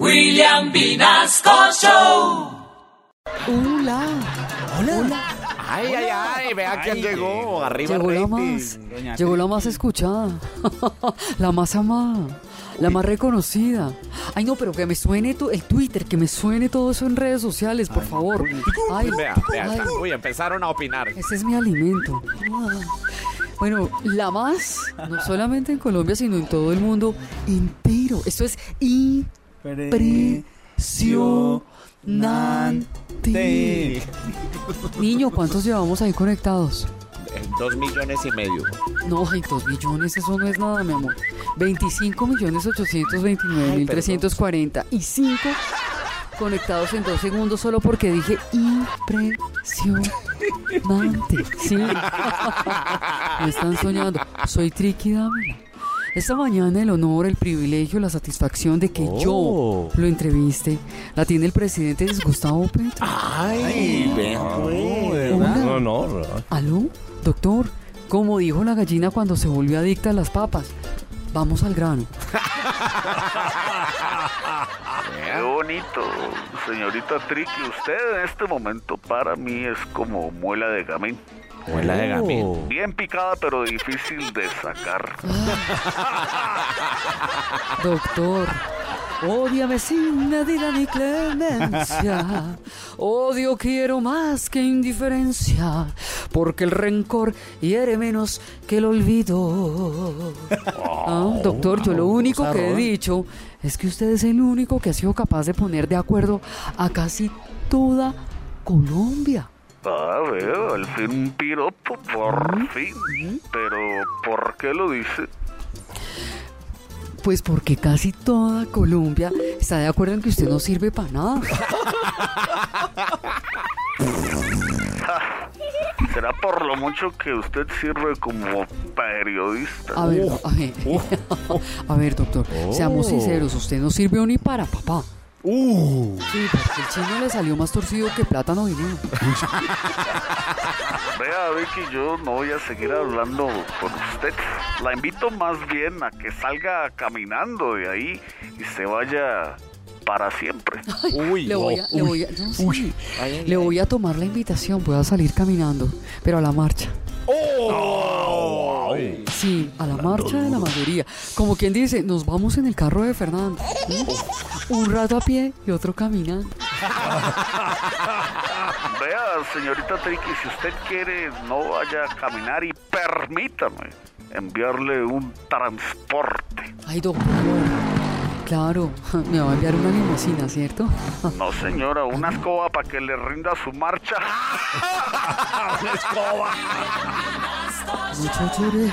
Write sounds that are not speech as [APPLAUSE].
William Vinasco Show. Hola. Hola. Ay, ay, ay, vea quién llegó. Arriba Llegó la rating. más. Doña Llegó la más escuchada. [LAUGHS] la más amada. La más reconocida. Ay, no, pero que me suene tu- el Twitter, que me suene todo eso en redes sociales, por favor. Ay, Vea, vea. ay, Uy, empezaron a opinar. ese es mi alimento. Ah. Bueno, la más, no solamente en Colombia, sino en todo el mundo entero. Esto es impresionante. Niño, ¿cuántos llevamos ahí conectados? Dos millones y medio. No, ay, dos millones, eso no es nada, mi amor. 25 millones 829 mil 340 y 5 conectados en dos segundos solo porque dije impresionante. Sí. [LAUGHS] Me están soñando. Soy Dávila. Esta mañana el honor, el privilegio, la satisfacción de que Oh. yo lo entreviste la tiene el presidente Gustavo Petro. Ay, vea, pues. No, no. ¿Aló? Doctor, como dijo la gallina cuando se volvió adicta a las papas. Vamos al grano. Qué bonito, señorita Tricky. Usted en este momento para mí es como muela de gamín. Muela de gamín. Bien picada, pero difícil de sacar. Doctor, ódiame sin medida ni clemencia. Odio quiero más que indiferencia, porque el rencor hiere menos que el olvido. Ah, doctor, yo lo único que he dicho es que usted es el único que ha sido capaz de poner de acuerdo a casi toda Colombia. Ah, veo, al fin un piropo, por fin. Pero, ¿por qué lo dice? Pues porque casi toda Colombia está de acuerdo en que usted no sirve para nada. [LAUGHS] ¿Será por lo mucho que usted sirve como periodista? A ver, a ver, [LAUGHS] a ver, doctor, seamos sinceros, usted no sirvió ni para papá. Uh, Sí, porque el chino le salió más torcido que plátano vino. [LAUGHS] Vea, Vicky, yo no voy a seguir hablando con usted. La invito más bien a que salga caminando de ahí y se vaya para siempre. [LAUGHS] Uy, Le voy a, le voy a, no, sí, le voy a tomar la invitación, pueda salir caminando, pero a la marcha. Sí, a la marcha de la mayoría. Como quien dice, nos vamos en el carro de Fernando. Un rato a pie y otro caminando. [LAUGHS] Vea, señorita Tricky, si usted quiere, no vaya a caminar y permítame enviarle un transporte. Ay, doctor. Claro, [LAUGHS] me va a enviar una limusina, ¿cierto? [LAUGHS] No, señora, una escoba para que le rinda su marcha. Mucho lloré